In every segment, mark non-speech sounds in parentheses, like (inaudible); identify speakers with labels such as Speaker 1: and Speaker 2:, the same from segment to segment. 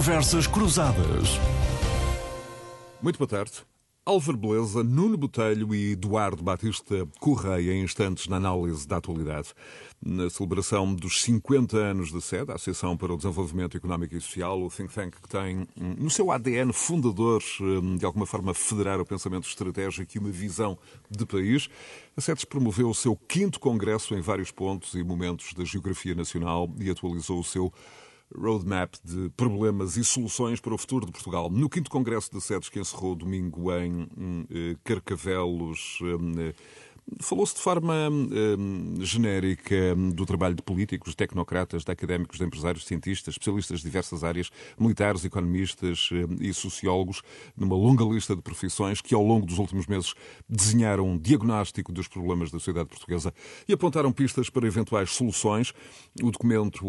Speaker 1: Conversas Cruzadas.
Speaker 2: Muito boa tarde. Álvaro Beleza, Nuno Botelho e Eduardo Batista Correia, em instantes na análise da atualidade. Na celebração dos 50 anos da SED, a Associação para o Desenvolvimento Económico e Social, o think tank que tem hum, no seu ADN fundador, hum, de alguma forma, federar o pensamento estratégico e uma visão de país, a SEDES promoveu o seu quinto congresso em vários pontos e momentos da geografia nacional e atualizou o seu roadmap de problemas e soluções para o futuro de Portugal. No quinto congresso de sedes que encerrou domingo em eh, Carcavelos, eh, Falou-se de forma hum, genérica hum, do trabalho de políticos, tecnocratas, de académicos, de empresários, cientistas, especialistas de diversas áreas, militares, economistas hum, e sociólogos, numa longa lista de profissões que, ao longo dos últimos meses, desenharam um diagnóstico dos problemas da sociedade portuguesa e apontaram pistas para eventuais soluções. O documento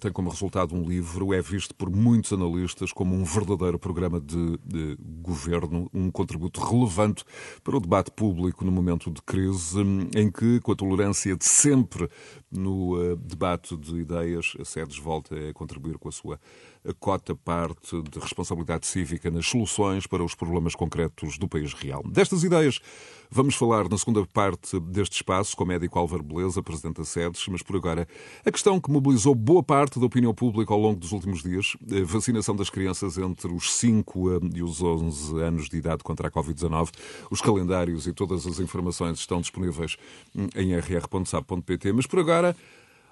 Speaker 2: tem como resultado um livro, é visto por muitos analistas como um verdadeiro programa de, de governo, um contributo relevante para o debate público no momento de crise em que, com a tolerância de sempre no uh, debate de ideias, a SEDES volta a contribuir com a sua a cota parte de responsabilidade cívica nas soluções para os problemas concretos do país real. Destas ideias vamos falar na segunda parte deste espaço com o médico Álvaro Beleza, presidente da SEDES, mas por agora a questão que mobilizou boa parte da opinião pública ao longo dos últimos dias, a vacinação das crianças entre os 5 e os 11 anos de idade contra a Covid-19. Os calendários e todas as informações estão disponíveis em rr.sab.pt, mas por agora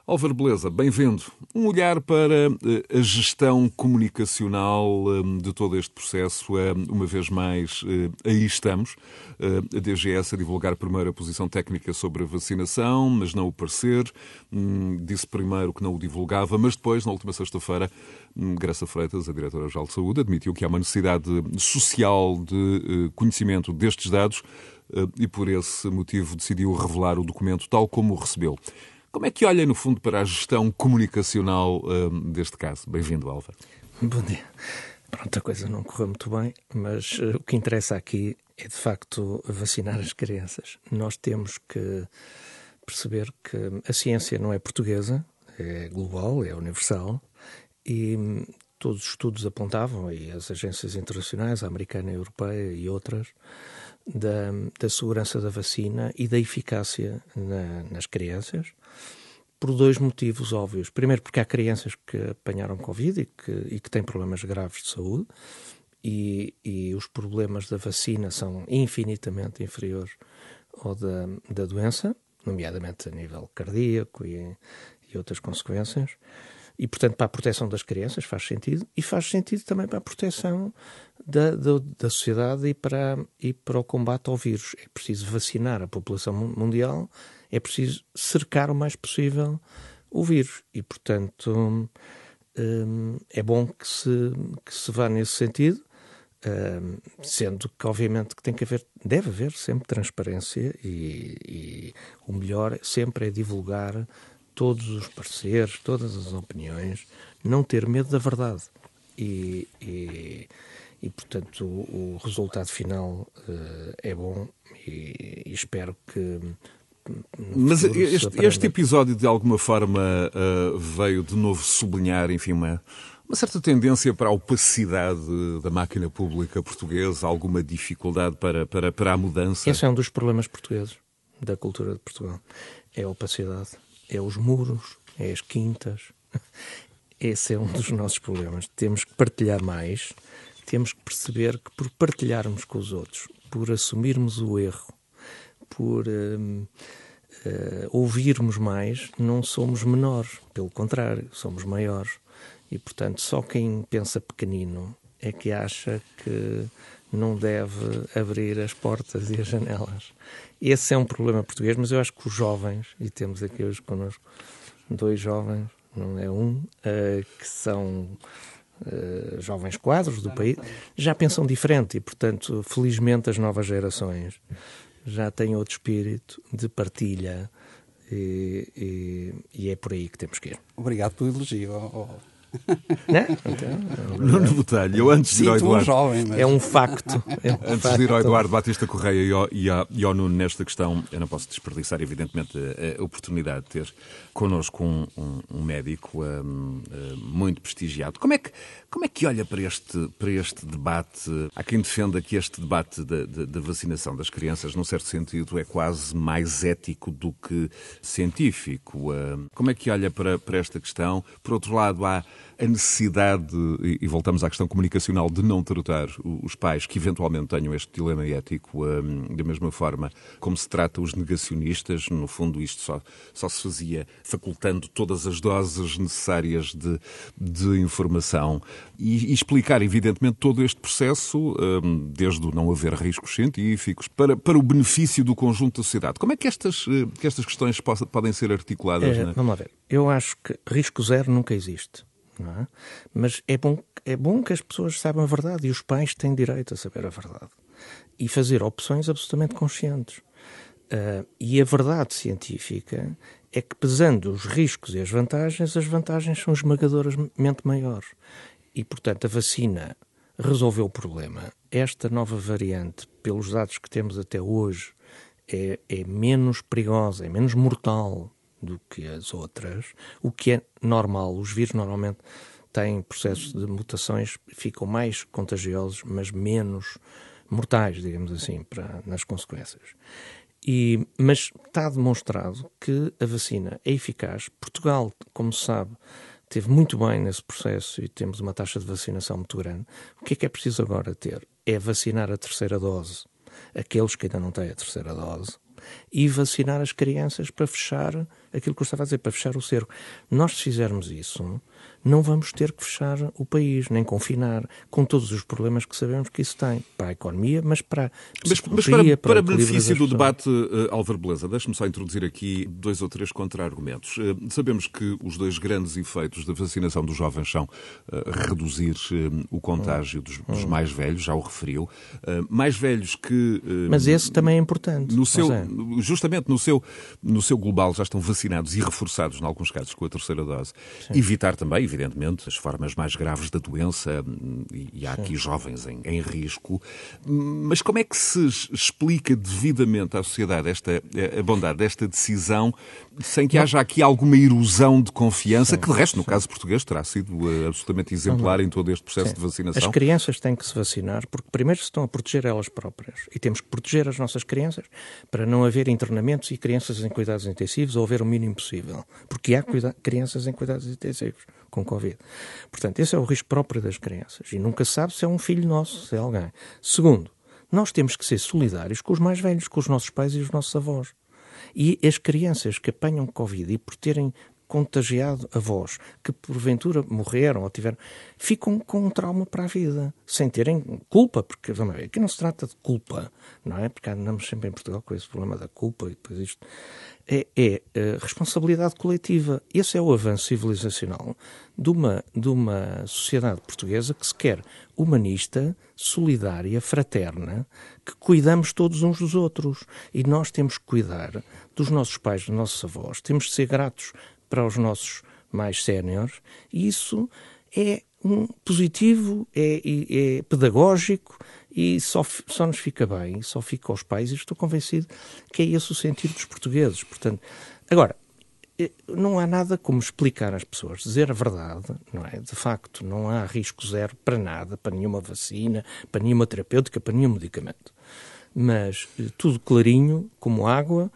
Speaker 2: Álvaro Beleza, bem-vindo. Um olhar para eh, a gestão comunicacional eh, de todo este processo. Eh, uma vez mais, aí estamos. A DGS a divulgar primeiro a posição técnica sobre a vacinação, mas não o parecer. Hum, disse primeiro que não o divulgava, mas depois, na última sexta-feira, hum, Graça Freitas, a Diretora-Geral de Saúde, admitiu que há uma necessidade social de conhecimento destes dados e, por esse motivo, decidiu revelar o documento tal como o recebeu. Como é que olha, no fundo, para a gestão comunicacional um, deste caso? Bem-vindo, Álvaro.
Speaker 3: Bom dia. Pronto, a coisa não correu muito bem, mas uh, o que interessa aqui é, de facto, vacinar as crianças. Nós temos que perceber que a ciência não é portuguesa, é global, é universal, e hum, todos os estudos apontavam, e as agências internacionais, a americana, a europeia e outras, da, da segurança da vacina e da eficácia na, nas crianças, por dois motivos óbvios. Primeiro, porque há crianças que apanharam Covid e que, e que têm problemas graves de saúde, e, e os problemas da vacina são infinitamente inferiores ao da, da doença, nomeadamente a nível cardíaco e, e outras consequências. E, portanto, para a proteção das crianças faz sentido, e faz sentido também para a proteção da, da, da, sociedade e para, e para o combate ao vírus. É preciso vacinar a população mundial, é preciso cercar o mais possível o vírus. E, portanto, hum, é bom que se, que se vá nesse sentido, hum, sendo que, obviamente, que tem que haver, deve haver sempre transparência e, e o melhor sempre é divulgar todos os pareceres, todas as opiniões, não ter medo da verdade. E, e, e portanto, o, o, resultado final uh, é bom e, e espero que.
Speaker 2: Mas este, este, episódio, de alguma forma, uh, veio de novo sublinhar, enfim, uma, uma certa tendência para a opacidade da máquina pública portuguesa, alguma dificuldade para, para, para a mudança.
Speaker 3: Esse é um dos problemas portugueses, da cultura de Portugal. É a opacidade é os muros, é as quintas. (laughs) Esse é um dos nossos problemas. Temos que partilhar mais, temos que perceber que por partilharmos com os outros, por assumirmos o erro, por uh, ouvirmos mais, não somos menores. Pelo contrário, somos maiores. E, portanto, só quem pensa pequenino é que acha que não deve abrir as portas e as janelas. Esse é um problema português, mas eu acho que os jovens, e temos aqui hoje connosco dois jovens, não é um, uh, que são uh, jovens quadros do país, já pensam diferente e, portanto, felizmente as novas gerações já têm outro espírito de partilha e, e, e é por aí que temos que ir.
Speaker 4: Obrigado pelo elogio.
Speaker 3: Não?
Speaker 2: Então, Nuno Botelho, eu antes de ir ao Eduardo.
Speaker 1: Um jovem, mas...
Speaker 3: É um facto. É um
Speaker 2: antes
Speaker 3: facto.
Speaker 2: de ir ao Eduardo Batista Correia e ao, e, ao, e ao Nuno nesta questão, eu não posso desperdiçar, evidentemente, a, a oportunidade de ter connosco um, um, um médico um, muito prestigiado. Como é, que, como é que olha para este, para este debate? Há quem defenda que este debate da, da, da vacinação das crianças, num certo sentido, é quase mais ético do que científico. Como é que olha para, para esta questão? Por outro lado, há a necessidade, e voltamos à questão comunicacional, de não tratar os pais que eventualmente tenham este dilema ético um, da mesma forma como se trata os negacionistas. No fundo, isto só, só se fazia facultando todas as doses necessárias de, de informação e, e, explicar, evidentemente, todo este processo, um, desde o não haver riscos científicos, para, para o benefício do conjunto da sociedade. Como é que estas, eh, que estas questões podem ser articuladas?
Speaker 3: É, vamos lá ver. Eu acho que risco zero nunca existe. É? Mas é bom, é bom que as pessoas saibam a verdade e os pais têm direito a saber a verdade e fazer opções absolutamente conscientes. Uh, e a verdade científica é que, pesando os riscos e as vantagens, as vantagens são esmagadoramente maiores. E, portanto, a vacina resolveu o problema. Esta nova variante, pelos dados que temos até hoje, é, é menos perigosa, é menos mortal do que as outras, o que é normal. Os vírus normalmente têm processos de mutações, ficam mais contagiosos, mas menos mortais, digamos assim, para, nas consequências. E, mas está demonstrado que a vacina é eficaz. Portugal, como se sabe, teve muito bem nesse processo e temos uma taxa de vacinação muito grande. O que é que é preciso agora ter? É vacinar a terceira dose, aqueles que ainda não têm a terceira dose, e vacinar as crianças para fechar aquilo que eu estava a dizer, para fechar o cerco. Nós, se fizermos isso, não vamos ter que fechar o país, nem confinar, com todos os problemas que sabemos que isso tem para a economia, mas para a
Speaker 2: mas, mas para, para, para benefício do debate, uh, Álvaro Beleza, deixe-me só introduzir aqui dois ou três contra-argumentos. Uh, sabemos que os dois grandes efeitos da vacinação dos jovens são uh, reduzir o contágio dos, dos, mais velhos, já o referiu, mais velhos que...
Speaker 3: mas esse também é importante.
Speaker 2: No seu,
Speaker 3: é.
Speaker 2: Justamente no seu, no seu global já estão vacinados e reforçados, em alguns casos, com a terceira dose. Sim. Evitar também, evidentemente, as formas mais graves da doença, e, há aqui jovens em, em, risco. Mas como é que se explica devidamente à sociedade esta, a bondade desta decisão sem que haja aqui alguma erosão de confiança, sim, que de resto, no sim. caso português, terá sido uh, absolutamente exemplar em todo este processo sim. de vacinação?
Speaker 3: As crianças têm que se vacinar porque primeiro se estão a proteger elas próprias e temos que proteger as nossas crianças para não haver internamentos e crianças em cuidados intensivos ou haver o mínimo possível, porque há crianças em cuidados intensivos com Covid. Portanto, esse é o risco próprio das crianças. E nunca sabe se é um filho nosso, se é alguém. Segundo, nós temos que ser solidários com os mais velhos, com os nossos pais e os nossos avós. E as crianças que apanham Covid e por terem contagiado avós que porventura morreram ou tiveram, ficam com um trauma para a vida, sem terem culpa, porque vamos ver, aqui não se trata de culpa, não é? Porque andamos sempre em Portugal com esse problema da culpa e depois isto. É, é, é responsabilidade coletiva. Esse é o avanço civilizacional de uma, de uma sociedade portuguesa que se quer humanista, solidária, fraterna, que cuidamos todos uns dos outros. E nós temos que cuidar dos nossos pais, dos nossos avós, temos de ser gratos para os nossos mais séniores, e isso é um positivo, é, é, pedagógico e só, só nos fica bem, só fica aos pais, e estou convencido que é esse o sentido dos portugueses. Portanto, agora, eh, não há nada como explicar às pessoas, dizer a verdade, não é? De facto, não há risco zero para nada, para nenhuma vacina, para nenhuma terapêutica, para nenhum medicamento. Mas eh, tudo clarinho, como água,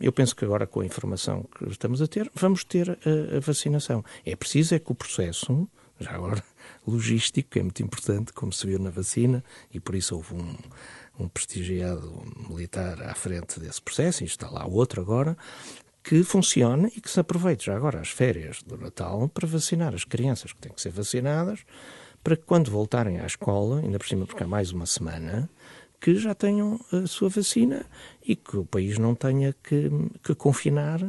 Speaker 3: eu penso que agora, com a informação que estamos a ter, vamos ter a, a, vacinação. É preciso é que o processo, já agora (laughs) logístico, que é muito importante, como se viu na vacina, e por isso houve um, um prestigiado militar à frente desse processo, e está lá outro agora, que funcione e que se aproveite já agora as férias do Natal para vacinar as crianças que têm que ser vacinadas, para que quando voltarem à escola, ainda por cima porque há mais uma semana, que já tenham a sua vacina e que o país não tenha que, que confinar.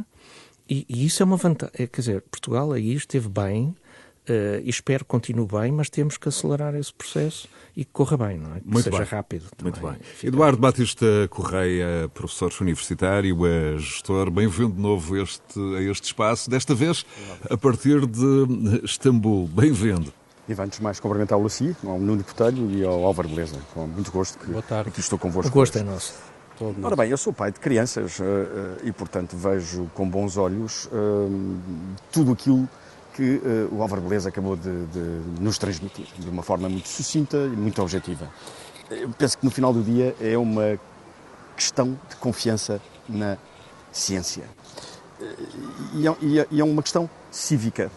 Speaker 3: E, e, isso é uma vantagem. É, quer dizer, Portugal aí esteve bem Uh, espero que continue bem, mas temos que acelerar esse processo e que corra bem, não é? Que
Speaker 2: Muito
Speaker 3: seja
Speaker 2: bem.
Speaker 3: rápido.
Speaker 2: Muito bem. Eduardo Batista Correia, professor universitário, é gestor, bem-vindo de novo este, a este espaço, desta vez a partir de Istambul. Bem-vindo.
Speaker 1: E antes mais cumprimentar o Luci, ao Nuno Botelho e ao Álvaro Beleza. Com muito gosto que
Speaker 3: Boa tarde.
Speaker 1: aqui estou convosco.
Speaker 3: O gosto é nosso.
Speaker 1: Ora bem, eu sou pai de crianças uh, uh, e, portanto, vejo com bons olhos uh, tudo aquilo que o Álvaro Beleza acabou de, de, nos transmitir, de uma forma muito sucinta e muito objetiva. Eu penso que no final do dia é uma questão de confiança na ciência. É, e é, e é uma questão cívica,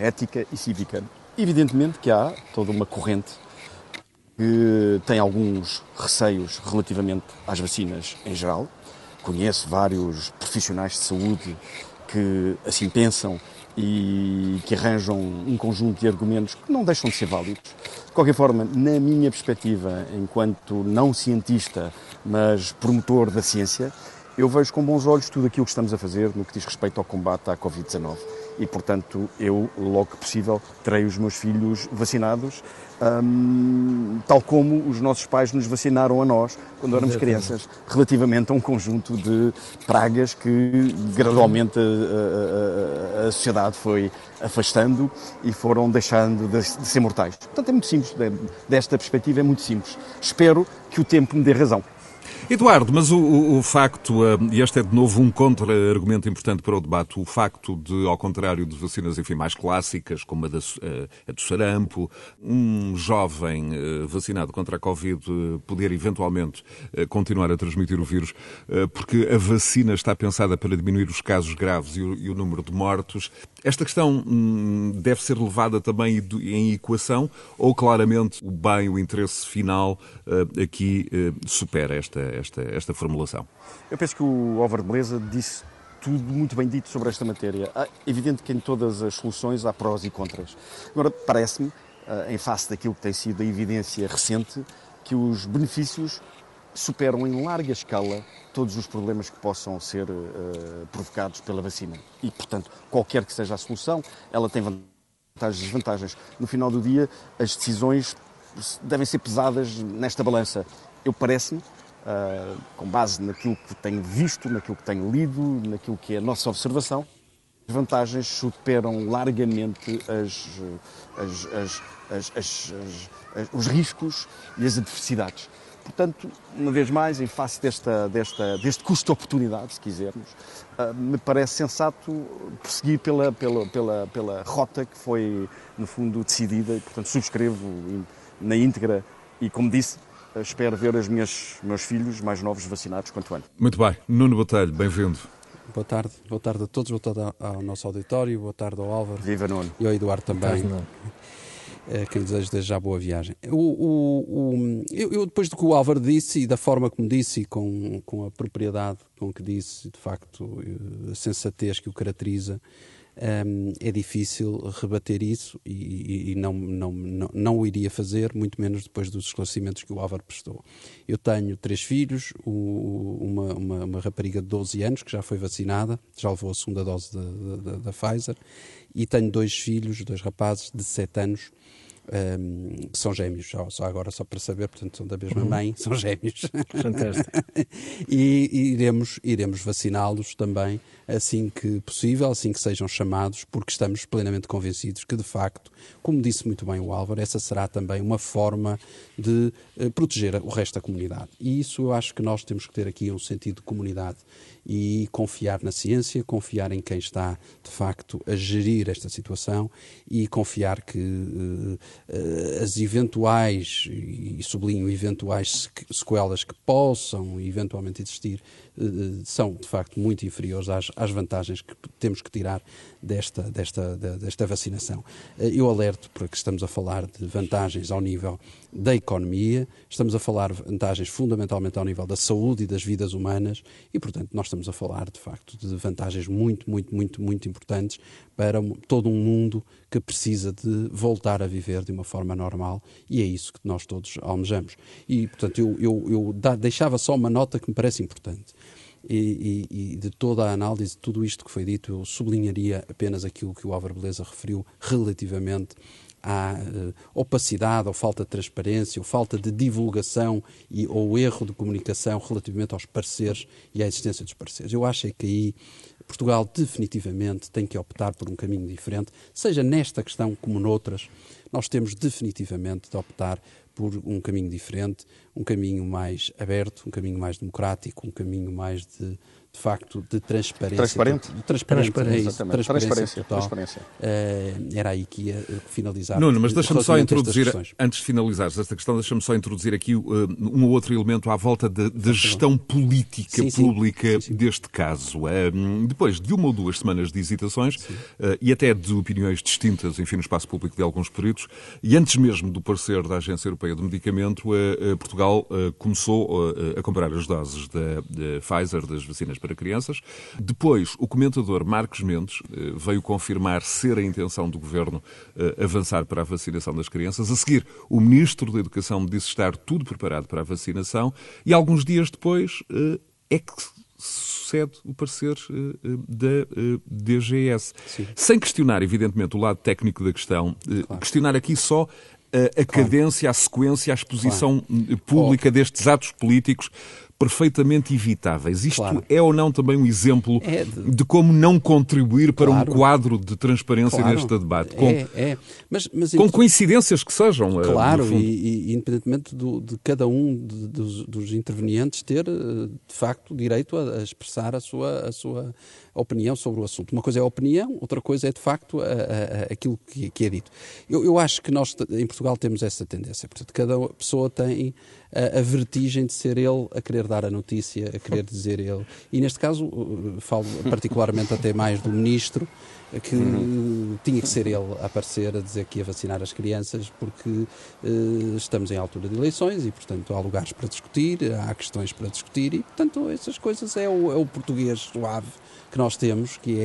Speaker 1: ética e cívica. Evidentemente que há toda uma corrente que tem alguns receios relativamente às vacinas em geral. Conheço vários profissionais de saúde que assim pensam e que arranjam um conjunto de argumentos que não deixam de ser válidos. De qualquer forma, na minha perspectiva, enquanto não cientista, mas promotor da ciência, eu vejo com bons olhos tudo aquilo que estamos a fazer no que diz respeito ao combate à Covid-19 e, portanto, eu, logo que possível, terei os meus filhos vacinados, hum, tal como os nossos pais nos vacinaram a nós quando éramos crianças, relativamente a um conjunto de pragas que gradualmente a, a, a sociedade foi afastando e foram deixando de, de ser mortais. Portanto, é muito simples, desta perspectiva é muito simples. Espero que o tempo me dê razão.
Speaker 2: Eduardo, mas o, o, o facto, uh, e este é de novo um contra-argumento importante para o debate, o facto de, ao contrário de vacinas, enfim, mais clássicas, como a, da, uh, a do sarampo, um jovem uh, vacinado contra a Covid poder eventualmente continuar a transmitir o vírus, porque a vacina está pensada para diminuir os casos graves e o, e o número de mortos. Esta questão hum, deve ser levada também em equação ou claramente o bem, o interesse final aqui supera esta esta, esta formulação?
Speaker 1: Eu penso que o Álvaro de Beleza disse tudo muito bem dito sobre esta matéria. É evidente que em todas as soluções há prós e contras. Agora, parece-me, eh, em face daquilo que tem sido a evidência recente, que os benefícios superam em larga escala todos os problemas que possam ser uh, provocados pela vacina. E, portanto, qualquer que seja a solução, ela tem vantagens e desvantagens. No final do dia, as decisões devem ser pesadas nesta balança. Eu parece-me uh, com base naquilo que tenho visto, naquilo que tenho lido, naquilo que é a nossa observação, as vantagens superam largamente as, as, as, os riscos e as adversidades. Portanto, uma vez mais, em face desta, desta, deste custo-oportunidade, se quisermos, uh, me parece sensato prosseguir pela, pela, pela, pela rota que foi, no fundo, decidida e, portanto, subscrevo na íntegra e, como disse, espero ver os meus, meus filhos mais novos vacinados quanto antes.
Speaker 2: Muito bem. Nuno Botelho, bem-vindo.
Speaker 4: Boa tarde, boa tarde a todos, boa tarde ao nosso auditório, boa tarde ao Álvaro.
Speaker 1: Viva Nuno.
Speaker 4: E ao Eduardo também. Boa tarde, é, que lhe desejo desde já boa viagem. O, o, o, eu, eu, depois do que o Álvaro disse e da forma como disse e com, com a propriedade com que disse, de facto, a sensatez que o caracteriza, um, é difícil rebater isso e, e não, não, não, não, o iria fazer, muito menos depois dos esclarecimentos que o Álvaro prestou. Eu tenho três filhos, o, uma, uma, uma, rapariga de 12 anos que já foi vacinada, já levou a segunda dose da, da, da Pfizer, e tenho dois filhos, dois rapazes de 7 anos um, que são gêmeos, só, só, agora só para saber, portanto são da mesma uhum. mãe, (laughs) são gêmeos.
Speaker 3: Fantástico.
Speaker 4: e, (laughs) e iremos, iremos vaciná-los também assim que possível, assim que sejam chamados, porque estamos plenamente convencidos que, de facto, como disse muito bem o Álvaro, essa será também uma forma de uh, proteger o resto da comunidade. E isso eu acho que nós temos que ter aqui um sentido de comunidade e confiar na ciência, confiar em quem está, de facto, a gerir esta situação e confiar que uh, as eventuais, e sublinho, eventuais sequelas que possam eventualmente existir uh, são, de facto, muito inferiores às, às vantagens que temos que tirar desta, desta, desta vacinação. Eu alerto porque estamos a falar de vantagens ao nível da economia, estamos a falar de vantagens fundamentalmente ao nível da saúde e das vidas humanas e, portanto, nós estamos a falar, de facto, de vantagens muito, muito, muito, muito importantes para todo um mundo que precisa de voltar a viver de uma forma normal e é isso que nós todos almejamos. E, portanto, eu, eu, eu deixava só uma nota que me parece importante. E, e, e, de toda a análise de tudo isto que foi dito, eu sublinharia apenas aquilo que o Álvaro Beleza referiu relativamente à uh, opacidade ou falta de transparência ou falta de divulgação e, ou erro de comunicação relativamente aos parceiros e à existência dos parceiros. Eu acho é que aí Portugal definitivamente tem que optar por um caminho diferente, seja nesta questão como noutras. Nós temos definitivamente de optar por um caminho diferente, um caminho mais aberto, um caminho mais democrático, um caminho mais de de facto, de transparência.
Speaker 1: Transparente?
Speaker 4: De transparente,
Speaker 1: transparência,
Speaker 4: é isso,
Speaker 1: transparência, transparência,
Speaker 4: total.
Speaker 1: transparência.
Speaker 4: Uh, era aí que ia finalizar.
Speaker 2: Nuno, mas deixa-me só introduzir, antes de finalizares esta questão, deixa-me só introduzir aqui uh, um ou outro elemento à volta da gestão política sim, pública sim, sim, deste caso. Uh, depois de uma ou duas semanas de hesitações e até de opiniões distintas, enfim, no espaço público de alguns períodos, e antes mesmo do parecer da Agência Europeia do Medicamento, Portugal começou a comprar as doses da Pfizer, das vacinas para crianças. Depois, o comentador Marcos Mendes eh, veio confirmar ser a intenção do governo eh, avançar para a vacinação das crianças. A seguir, o ministro da Educação disse estar tudo preparado para a vacinação e alguns dias depois eh, é que sucede o parecer da DGS. Sim. Sem questionar, evidentemente, o lado técnico da questão, claro. questionar aqui só a, a claro. cadência, a sequência, a exposição claro. pública destes atos políticos perfeitamente evitáveis. Isto claro. é ou não também um exemplo é de... de... como não contribuir para claro. um quadro de transparência claro. neste debate? Com,
Speaker 4: é, é. Mas, mas,
Speaker 2: com coincidências que sejam.
Speaker 4: Eh, claro, e, e, independentemente do, de cada um de, dos, dos, intervenientes ter, eh, de facto, direito a, a expressar a sua, a sua opinião sobre o assunto. Uma coisa é a opinião, outra coisa é, de facto, a, a, aquilo que, que, é dito. Eu, eu acho que nós, em Portugal, temos essa tendência. Portanto, cada pessoa tem a, a, vertigem de ser ele a querer dar a notícia, a querer (laughs) dizer ele. E neste caso, uh, falo particularmente até mais do ministro, que uhum. tinha que ser ele a aparecer a dizer que ia vacinar as crianças, porque uh, estamos em altura de eleições e, portanto, há lugares para discutir, há questões para discutir e, portanto, essas coisas é o, é o português suave que nós temos, que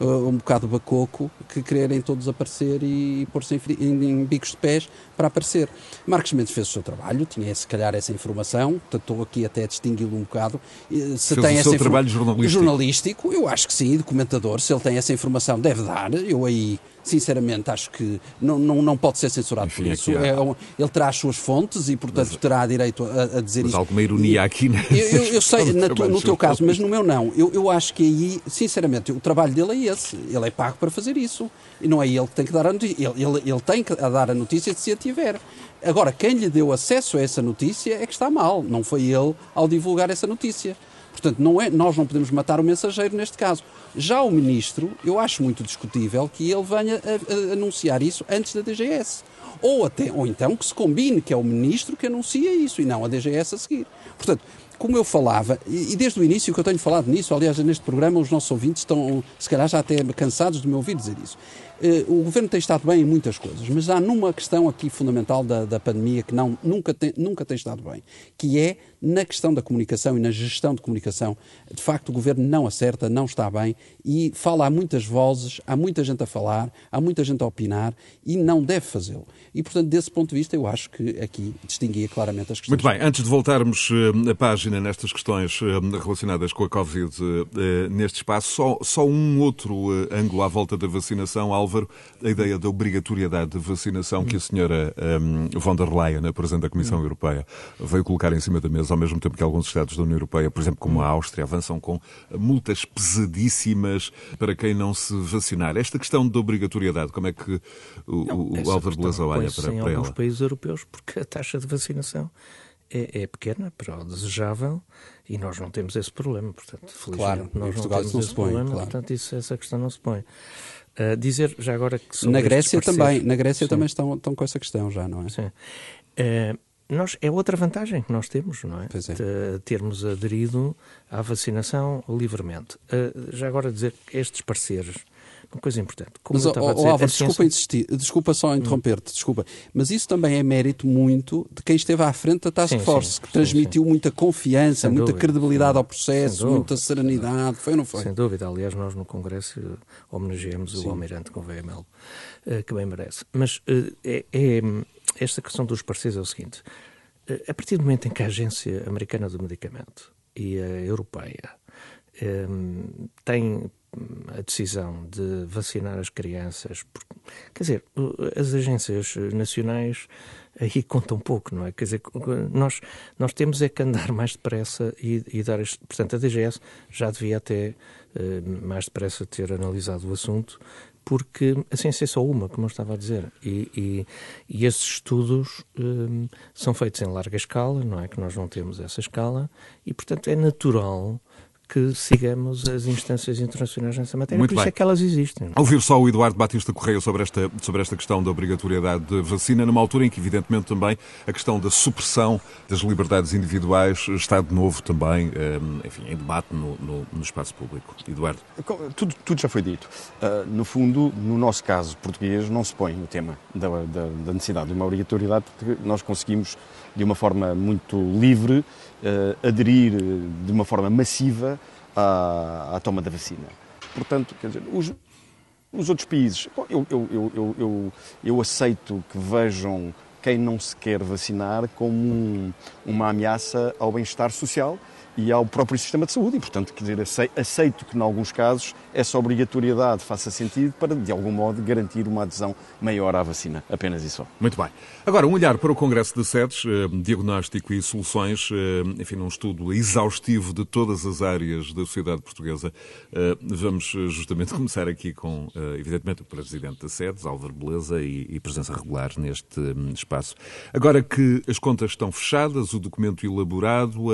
Speaker 4: é uh, (laughs) um bocado bacoco, que quererem todos aparecer e pôr-se em, em, em, bicos de pés para aparecer. Marcos Mendes fez o seu trabalho, tinha se calhar essa informação, estou aqui até a distingui-lo um bocado.
Speaker 2: Se fez tem o essa seu trabalho jornalístico.
Speaker 4: jornalístico, eu acho que sim, documentador, se ele tem essa informação, deve dar. Eu aí sinceramente, acho que não, não, não pode ser censurado Enfim, por isso. É, ele terá as suas fontes e, portanto, mas, terá direito a, a dizer
Speaker 2: mas
Speaker 4: isso.
Speaker 2: alguma ironia aqui, né?
Speaker 4: Eu, eu, eu sei, (laughs) na, no teu caso, mas no meu não. Eu, eu acho que aí, sinceramente, o trabalho dele é esse. Ele é pago para fazer isso. E não é ele que tem que dar a notícia. Ele, ele, ele tem que dar a notícia se a tiver. Agora, quem lhe deu acesso a essa notícia é que está mal. Não foi ele ao divulgar essa notícia. Portanto, não é, nós não podemos matar o mensageiro neste caso. Já o ministro, eu acho muito discutível que ele venha a, a anunciar isso antes da DGS. Ou, até, ou então que se combine que é o ministro que anuncia isso e não a DGS a seguir. Portanto, como eu falava, e desde o início que eu tenho falado nisso, aliás, neste programa os nossos ouvintes estão, se calhar, já até cansados de me ouvir dizer isso. Eh, o governo tem estado bem em muitas coisas, mas há numa questão aqui fundamental da, da pandemia que não, nunca, tem, nunca tem estado bem, que é na questão da comunicação e na gestão de comunicação. De facto, o governo não acerta, não está bem e fala a muitas vozes, há muita gente a falar, há muita gente a opinar e não deve fazê-lo. E, portanto, desse ponto de vista, eu acho que aqui distinguia claramente as questões.
Speaker 2: Muito bem, antes de voltarmos uh, a página nestas questões uh, relacionadas com a Covid neste espaço, só, só um outro ângulo à volta da vacinação, Álvaro, a ideia da obrigatoriedade de vacinação que a senhora um, von der Leyen, a Presidente da Comissão. Europeia, veio colocar em cima da mesa, ao mesmo tempo que alguns Estados da União Europeia, por exemplo, como a. Áustria, avançam com multas pesadíssimas para quem não se vacinar. Esta questão da obrigatoriedade, como é que o, não, o Álvaro Beleza olha para, para ela?
Speaker 3: Em alguns países europeus, porque a taxa de vacinação é, é, pequena para o desejável e nós não temos esse problema, portanto, felizmente claro, nós não temos esse põe, problema, claro. portanto, isso, essa questão não se põe. Uh, dizer já agora que
Speaker 4: na Grécia também na Grécia Sim. também estão, estão com essa questão já não é
Speaker 3: Sim. Uh, nós, é outra vantagem que nós temos, não é? é. De termos aderido à vacinação livremente. Uh, já agora dizer que estes parceiros uma coisa importante.
Speaker 4: Como mas, oh, dizer, Álvaro, desculpa insistir, desculpa só interromper-te, hum. desculpa, mas isso também é mérito muito de quem esteve à frente da Task sim, Force, sim, que sim, transmitiu muita confiança, Sem muita dúvida. credibilidade ao processo, muita serenidade, foi ou não foi?
Speaker 3: Sem dúvida, aliás, nós no Congresso homenageamos o Almirante com VML, eh, que bem merece. Mas eh, é, é, esta questão dos parceiros é o seguinte, eh, a partir do momento em que a Agência Americana do Medicamento e a Europeia um, tem a decisão de vacinar as crianças, quer dizer, as agências nacionais aí (laughs) contam pouco, não é? Quer dizer, nós, nós temos é que andar (laughs) mais depressa e, e dar este. Portanto, a DGS já devia até uh, mais depressa ter analisado o assunto, porque a ciência é só uma, como eu estava a dizer, e, e, e esses estudos um, são feitos em larga escala, não é? Que nós não temos essa escala, e portanto é natural que sigamos as instâncias internacionais nessa matéria.
Speaker 2: Muito
Speaker 3: Por
Speaker 2: bem.
Speaker 3: isso é que elas existem.
Speaker 2: Ouvir só o Eduardo Batista Correia sobre esta, sobre esta questão da obrigatoriedade de vacina, numa altura em que, evidentemente, também a questão da supressão das liberdades individuais está de novo também, hum, enfim, em debate no, no, no espaço público. Eduardo.
Speaker 1: Tudo, tudo já foi dito. Uh, no fundo, no nosso caso português, não se põe o tema da, da, da necessidade de uma obrigatoriedade, porque nós conseguimos, de uma forma muito livre, aderir de uma forma massiva à, à, toma da vacina. Portanto, quer dizer, os, os outros países, eu, eu, eu, eu, eu aceito que vejam quem não se quer vacinar como um, uma ameaça ao bem-estar social e ao próprio sistema de saúde. E, portanto, quer dizer, aceito que, em alguns casos, essa obrigatoriedade faça sentido para, de algum modo, garantir uma adesão maior à vacina. Apenas isso.
Speaker 2: Muito bem. Agora, um olhar para o Congresso de Sedes, eh, diagnóstico e soluções, eh, enfim, um estudo exaustivo de todas as áreas da sociedade portuguesa. Eh, vamos justamente (laughs) começar aqui com, evidentemente, o Presidente da Sedes, Álvaro Beleza, e, e presença regular neste hum, espaço. Agora que as contas estão fechadas, o documento elaborado,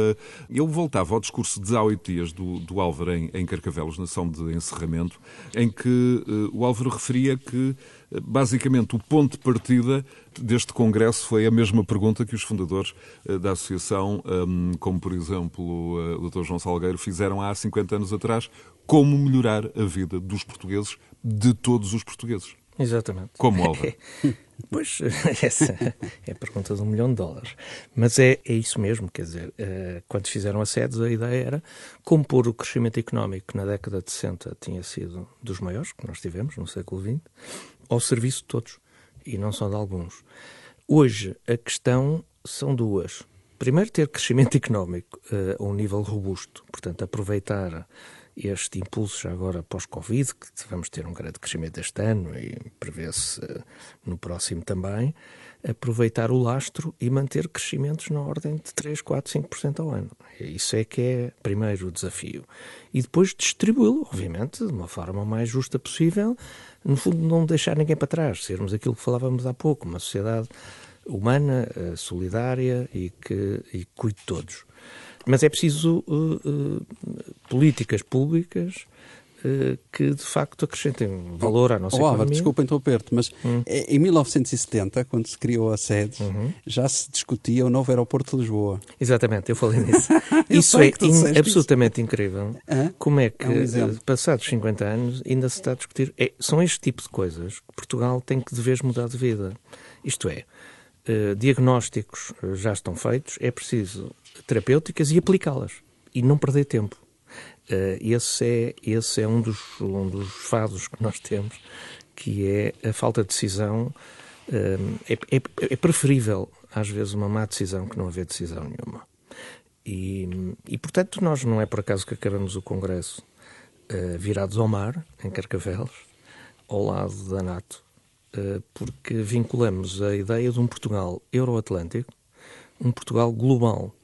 Speaker 2: eu voltava ao discurso de há oito dias do, do Álvaro em, em Carcavelos, na sessão de encerramento, em que o Álvaro referia que basicamente o ponto de partida deste congresso foi a mesma pergunta que os fundadores eh, da associação, hum, como por exemplo eh, o Dr. João Salgueiro, fizeram há 50 anos atrás, como melhorar a vida dos portugueses, de todos os portugueses.
Speaker 3: Exatamente.
Speaker 2: Como, Álvaro? (laughs)
Speaker 3: Pois, (laughs) essa é a pergunta de um milhão de dólares. Mas é, é isso mesmo, quer dizer, eh, quando fizeram a sedes, a ideia era compor o crescimento económico que na década de 60 tinha sido dos maiores que nós tivemos no século XX, ao serviço de todos e não só de alguns. Hoje, a questão são duas. Primeiro, ter crescimento (laughs) económico uh, a um nível robusto, portanto, aproveitar este impulso já agora pós-Covid, que vamos ter um grande crescimento este ano e prevê-se uh, no próximo também, aproveitar o lastro e manter crescimentos na ordem de 3, 4, 5% ao ano. Isso é que é, primeiro, o desafio. E depois distribuí-lo, obviamente, de uma forma mais justa possível, no fundo, não deixar ninguém para trás, sermos aquilo que falávamos há pouco, uma sociedade humana, eh, solidária e que, e cuide de todos. Mas é preciso uh, uh, políticas públicas que de facto acrescentem valor à nossa oh, economia.
Speaker 4: desculpa interromper-te, mas hum. em 1970, quando se criou a sede, uhum. já se discutia o novo aeroporto de Lisboa.
Speaker 3: Exatamente, eu falei nisso. (laughs) isso é in, absolutamente isso. incrível. Hã? Como é que, é um passados 50 anos, ainda se está a discutir. É, são este tipo de coisas que Portugal tem que de vez mudar de vida. Isto é, uh, diagnósticos já estão feitos, é preciso terapêuticas e aplicá-las. E não perder tempo. Uh, esse é, esse é um, dos, um dos fados que nós temos, que é a falta de decisão. Uh, é, é, é, preferível, às vezes, uma má decisão que não haver decisão nenhuma. E, e portanto, nós não é por acaso que acabamos o Congresso uh, virados ao mar, em Carcavelos, ao lado da NATO, porque vinculamos a ideia de um Portugal euroatlântico, um Portugal global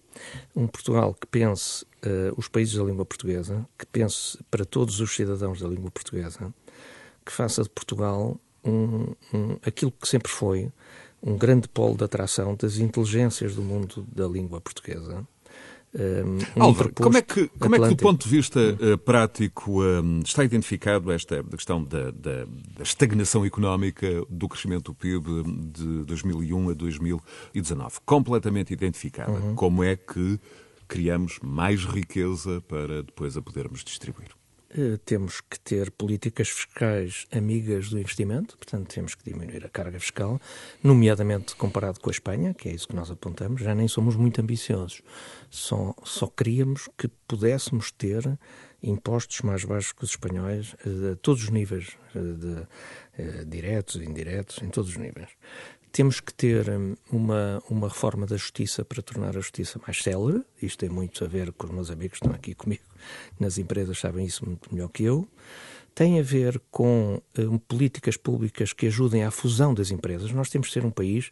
Speaker 3: um Portugal que pense uh, os países da língua portuguesa, que pense para todos os cidadãos da língua portuguesa, que faça de Portugal um, um, aquilo que sempre foi, um grande polo de atração das inteligências do mundo da língua portuguesa,
Speaker 2: um, Álvaro, como é, que, como é que, do ponto de vista uh, prático, um, está identificado esta questão da, da, da, estagnação económica do crescimento do PIB de 2001 a 2019? Completamente identificada. Uhum. Como é que criamos mais riqueza para depois a podermos distribuir?
Speaker 3: Eh, temos que ter políticas fiscais amigas do investimento, portanto, temos que diminuir a carga fiscal, nomeadamente comparado com a Espanha, que é isso que nós apontamos, já nem somos muito ambiciosos. Só, só queríamos que pudéssemos ter impostos mais baixos que os espanhóis, a eh, todos os níveis, eh, de, de, diretos indiretos, em todos os níveis. Temos que ter hum, uma, uma reforma da justiça para tornar a justiça mais célere. Isto tem muito a ver com os meus amigos que estão aqui (laughs) comigo nas empresas, sabem isso muito melhor que eu. Tem a ver com um, políticas públicas que ajudem à fusão das empresas. Nós temos que ser um país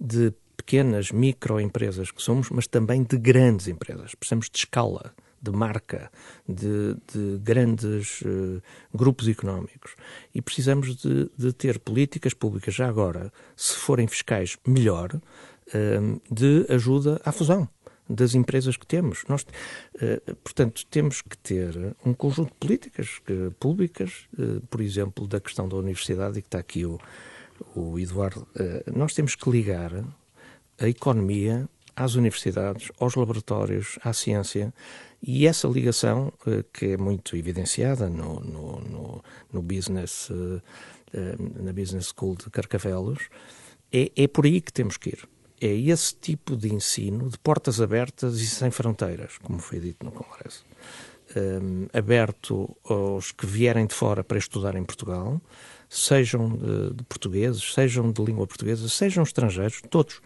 Speaker 3: de pequenas microempresas que somos, mas também de grandes empresas. Precisamos de escala de marca, de, de grandes uh, grupos económicos. E precisamos de, de, ter políticas públicas, já agora, se forem fiscais, melhor, uh, de ajuda à fusão das empresas que temos. Nós, uh, portanto, temos que ter um conjunto de políticas públicas, por exemplo, da questão da universidade, e que está aqui o, o Eduardo. nós temos que ligar a economia às universidades, aos laboratórios, à ciência e essa ligação, eh, que é muito evidenciada no, no, no, no business, eh, eh, na Business School de Carcavelos, é, é por aí que temos que ir. É esse tipo de ensino de portas abertas e sem fronteiras, como foi dito no Congresso. Um, aberto aos que vierem de fora para estudar em Portugal, sejam de, de, portugueses, sejam de língua portuguesa, sejam estrangeiros, todos.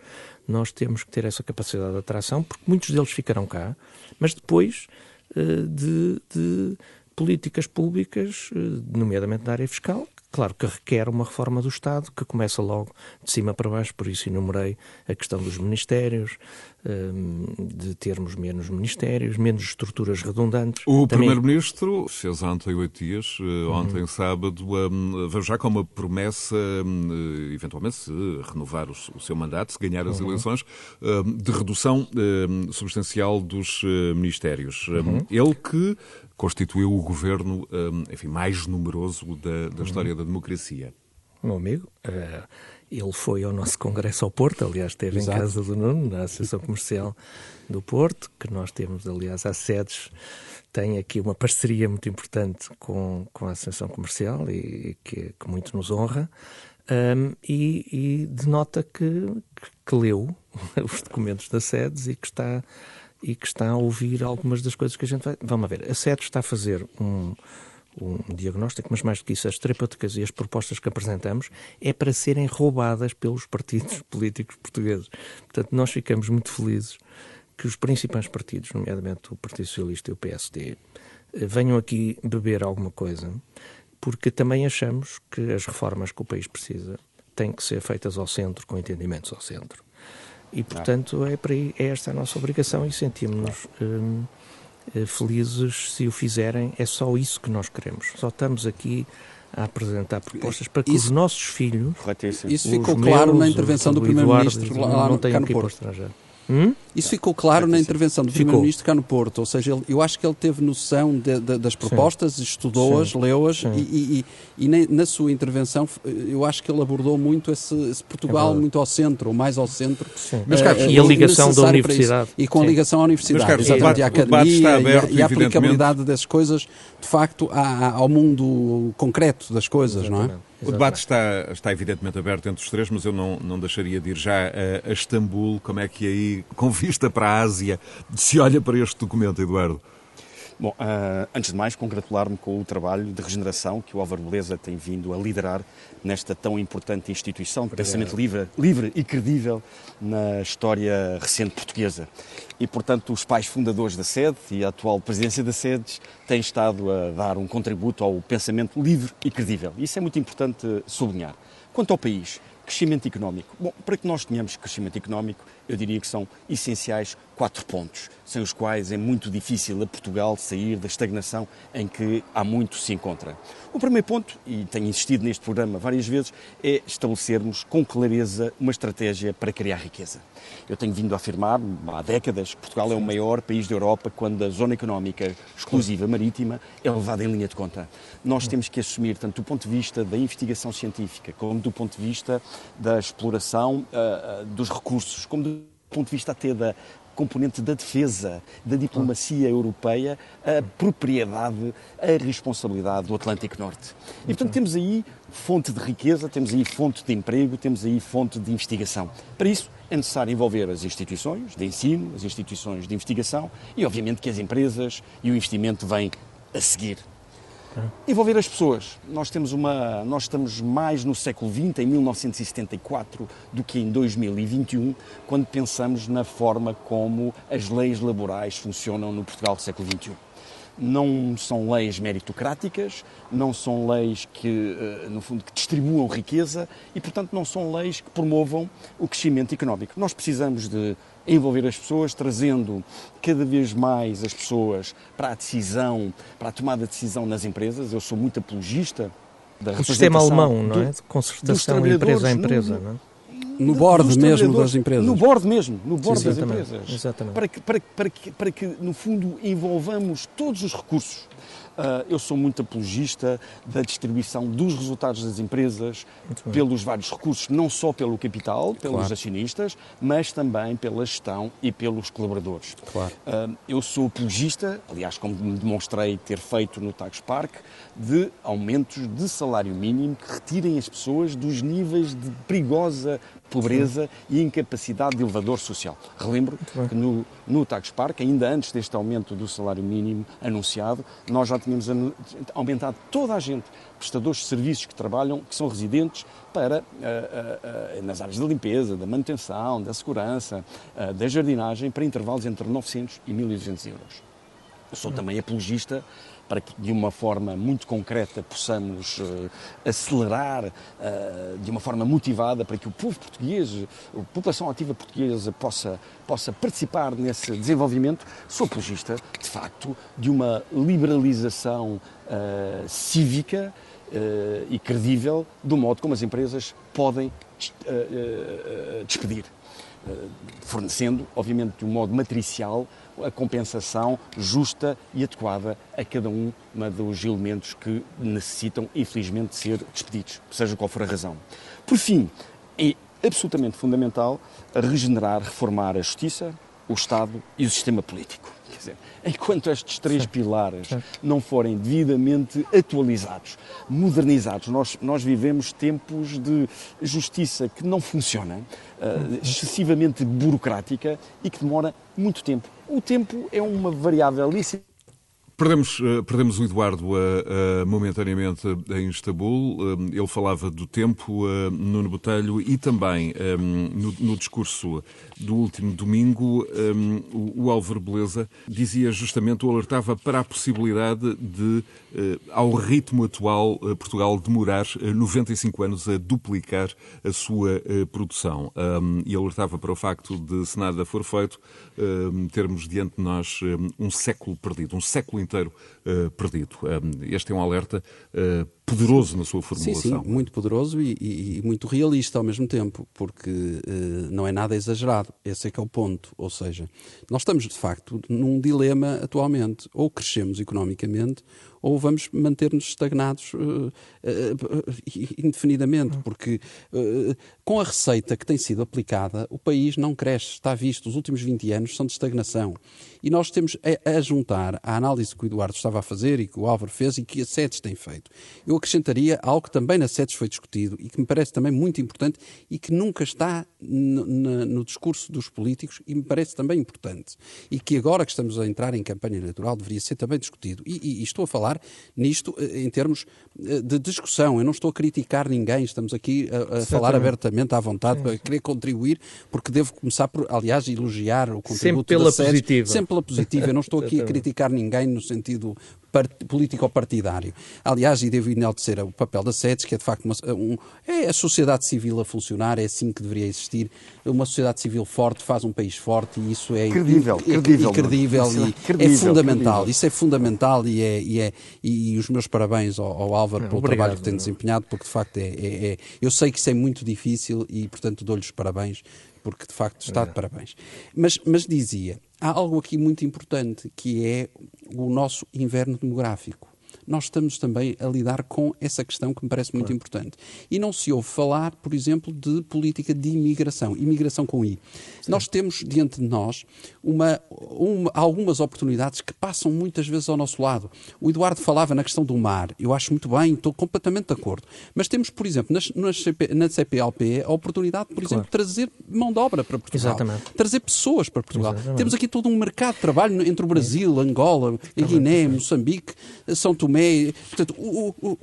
Speaker 3: Nós temos que ter essa capacidade de atração, porque muitos deles ficarão cá, mas depois uh, de, de, políticas públicas, uh, nomeadamente na área fiscal, Claro que requer uma reforma do Estado que começa logo de cima para baixo, por isso enumerei a questão dos ministérios, hum, de termos menos ministérios, menos estruturas redundantes.
Speaker 2: O Também... Primeiro-Ministro fez ontem oito dias, eh, ontem uhum. sábado, um, já com uma promessa, um, eventualmente, se renovar o, seu mandato, se ganhar as uhum. eleições, de redução hum, substancial dos uh, ministérios. Uhum. Ele que constituiu o governo hum, enfim, mais numeroso da, da história da democracia.
Speaker 3: Meu amigo, uh, ele foi ao nosso congresso ao Porto, aliás, esteve Exato. em casa do Nuno, na Associação Comercial do Porto, que nós temos, aliás, as sedes, tem aqui uma parceria muito importante com, com a Associação Comercial e, e que, que, muito nos honra. Um, e, e, denota que, que leu (laughs) os documentos das sedes e que está e que está a ouvir algumas das coisas que a gente vai. Vamos ver, a SED está a fazer um, um diagnóstico, mas mais do que isso, as terapêuticas e as propostas que apresentamos é para serem roubadas pelos partidos (laughs) políticos portugueses. Portanto, nós ficamos muito felizes que os principais partidos, nomeadamente o Partido Socialista e o PSD, eh, venham aqui beber alguma coisa, porque também achamos que as reformas que o país precisa têm que ser feitas ao centro, com entendimentos ao centro. E, portanto, é, para é esta a nossa obrigação e sentimos-nos hum, eh, felizes se o fizerem. É só isso que nós queremos. Só estamos aqui a apresentar propostas para que isso, os nossos filhos.
Speaker 4: Isso ficou claro na intervenção do Primeiro-Ministro lá, lá no, cá no Porto. Hum? Isso ficou claro na intervenção do Primeiro-Ministro cá no Porto, ou seja, ele, eu acho que ele teve noção de, de, das propostas, estudou-as, leu-as e, e, e, na sua intervenção eu acho que ele abordou muito esse, esse Portugal é muito ao centro, ou mais ao centro.
Speaker 3: Mas, Carlos, uh, e a ligação da universidade.
Speaker 4: E com a ligação à universidade, Mas, Carlos, exatamente, e à academia aberto, e, a, aplicabilidade dessas coisas, de facto, ao mundo concreto das coisas, exatamente. não é?
Speaker 2: O debate está, está evidentemente aberto entre os três, mas eu não, não deixaria de ir já a, a Istambul. Como é que aí, com vista para a Ásia, se olha para este documento, Eduardo?
Speaker 1: Bom, uh, antes de mais, congratular-me com o trabalho de regeneração que o Álvaro Beleza tem vindo a liderar nesta tão importante instituição de pensamento livre, livre e credível na história recente portuguesa. E, portanto, os pais fundadores da sede e a atual presidência da SEDES têm estado a dar um contributo ao pensamento livre e credível. Isso é muito importante sublinhar. Quanto ao país, crescimento económico. Bom, para que nós tenhamos crescimento económico, eu diria que são essenciais quatro pontos, sem os quais é muito difícil a Portugal sair da estagnação em que há muito se encontra. O primeiro ponto, e tenho insistido neste programa várias vezes, é estabelecermos com clareza uma estratégia para criar riqueza. Eu tenho vindo a afirmar há décadas que Portugal é o maior país da Europa quando a zona económica exclusiva marítima é levada em linha de conta. Nós temos que assumir, tanto do ponto de vista da investigação científica, como do ponto de vista da exploração uh, dos recursos, como do ponto de vista até da componente da defesa, da diplomacia europeia, a propriedade, a responsabilidade do Atlântico Norte. E, portanto, temos aí fonte de riqueza, temos aí fonte de emprego, temos aí fonte de investigação. Para isso, é necessário envolver as instituições de ensino, as instituições de investigação e, obviamente, que as empresas e o investimento vêm a seguir. Envolver as pessoas. Nós temos uma, nós estamos mais no século XX, em 1974, do que em 2021, quando pensamos na forma como as leis laborais funcionam no Portugal do século XXI não são leis meritocráticas, não são leis que, eh, no fundo, que distribuam riqueza e, portanto, não são leis que promovam o crescimento económico. Nós precisamos de envolver as pessoas, trazendo cada vez mais as pessoas para a decisão, para a tomada de decisão nas empresas. Eu sou muito apologista da
Speaker 3: O sistema alemão, não é? De concertação empresa a empresa, não é?
Speaker 4: no board mesmo das empresas.
Speaker 1: No board mesmo, no board
Speaker 3: Sim,
Speaker 1: das empresas.
Speaker 3: exatamente.
Speaker 1: Para que, para, que, para, que, para que, no fundo, envolvamos todos os recursos. Uh, eu sou muito apologista da distribuição dos resultados das empresas pelos vários recursos, não só pelo capital, pelos
Speaker 4: Claro.
Speaker 1: acionistas, mas também pela gestão e pelos colaboradores.
Speaker 4: Claro.
Speaker 1: Uh, eu sou apologista, aliás, como me demonstrei ter feito no Tax Park, de aumentos de salário mínimo que retirem as pessoas dos níveis de perigosa pobreza e incapacidade de elevador social. Relembro que no, no Tax Park, ainda antes deste aumento do salário mínimo anunciado, nós já tínhamos aumentado toda a gente, prestadores de serviços que trabalham, que são residentes, para, ah, ah, ah, nas áreas da limpeza, da manutenção, da segurança, da jardinagem, para intervalos entre 900 e 1.200 euros. Eu sou também apologista para que, de uma forma muito concreta, possamos eh, acelerar eh, de uma forma motivada para que o povo português, a população ativa portuguesa, possa, possa participar nesse desenvolvimento. Sou apologista, de facto, de uma liberalização eh, cívica e credível do modo como as empresas podem des- despedir fornecendo, obviamente, de um modo matricial, a compensação justa e adequada a cada um dos elementos que necessitam, infelizmente, ser despedidos, seja qual for a razão. Por fim, é absolutamente fundamental regenerar, reformar a justiça, o Estado e o sistema político. Quer dizer, enquanto estes três pilares não forem devidamente atualizados, modernizados, nós, nós vivemos tempos de justiça que não funciona, eh, excessivamente burocrática e que demora muito tempo. O tempo é uma variável lícita.
Speaker 2: Perdemos, eh, perdemos o Eduardo eh, eh, momentaneamente em Istambul. Eh, ele falava do tempo, Nuno Botelho, e também eh, no, no discurso do último domingo, eh, o, o Álvaro Beleza dizia justamente, ou alertava para a possibilidade de, ao ritmo atual, Portugal demorar eh, 95 anos a duplicar a sua produção. Um, e alertava para o facto de, se nada for feito, um, termos diante de nós um, um século perdido, um século inteiro uh, perdido. Este é um alerta poderoso na sua
Speaker 4: Sim,
Speaker 2: formulação.
Speaker 4: sim, muito poderoso e, e- e muito realista ao mesmo tempo, porque eh, não é nada exagerado. Esse é que é o ponto. Ou seja, nós estamos de facto num dilema atualmente. Ou crescemos economicamente, ou vamos manter-nos estagnados eh, eh, indefinidamente, porque eh, com a receita que tem sido aplicada, o país não cresce. Está visto, os últimos 20 anos são de estagnação. E nós temos a, a juntar a análise que o Eduardo estava a fazer e que o Álvaro fez e que a SEDES tem feito. Eu acrescentaria algo que também na SEDES foi discutido e que me parece também muito importante e que nunca está no, no discurso dos políticos e me parece também importante. E que agora que estamos a entrar em campanha eleitoral deveria ser também discutido. E, e- e estou a falar nisto eh, em termos eh, de discussão. Eu não estou a criticar ninguém, estamos aqui a, a falar abertamente à vontade para querer contribuir, porque devo começar por, aliás, elogiar o contributo
Speaker 3: Sempre pela
Speaker 4: da SEDES.
Speaker 3: positiva.
Speaker 4: Sempre pela positiva. Eu não estou (laughs) aqui a criticar ninguém no sentido político-partidário. Aliás, e devo enaltecer o papel da SEDES, que é de facto uma, um, é a sociedade civil a funcionar, é assim que deveria existir. Uma sociedade civil forte faz um país forte e isso é
Speaker 1: Credível,
Speaker 4: é-
Speaker 1: credível,
Speaker 4: e credível
Speaker 1: Nuno.
Speaker 4: e
Speaker 1: Credível,
Speaker 4: é fundamental.
Speaker 1: credível.
Speaker 4: Isso é fundamental e, é, e, é, e os meus parabéns ao, ao Álvaro pelo
Speaker 3: obrigado,
Speaker 4: trabalho que tem desempenhado, porque de facto é, é- é- eu sei que isso é muito difícil e portanto dou-lhe os parabéns porque de facto está de parabéns. Mas, mas dizia, há algo aqui muito importante que é o nosso inverno demográfico. Nós estamos também a lidar com essa questão que me parece muito importante. E não se ouve falar, por exemplo, de política de imigração, imigração com I. Nós temos diante de nós uma, uma- algumas oportunidades que passam muitas vezes ao nosso lado. O Eduardo falava na questão do mar. Eu acho muito bem, estou completamente de acordo. Mas temos, por exemplo, nas, nas CP, na CPLP a oportunidade, por exemplo, de trazer mão de obra para Portugal.
Speaker 3: Exatamente.
Speaker 4: Trazer pessoas para Portugal.
Speaker 3: Exatamente.
Speaker 4: Temos aqui todo um mercado de trabalho entre o Brasil, Angola, a Guiné, Moçambique, São Tomé Tomé. Portanto, o, o,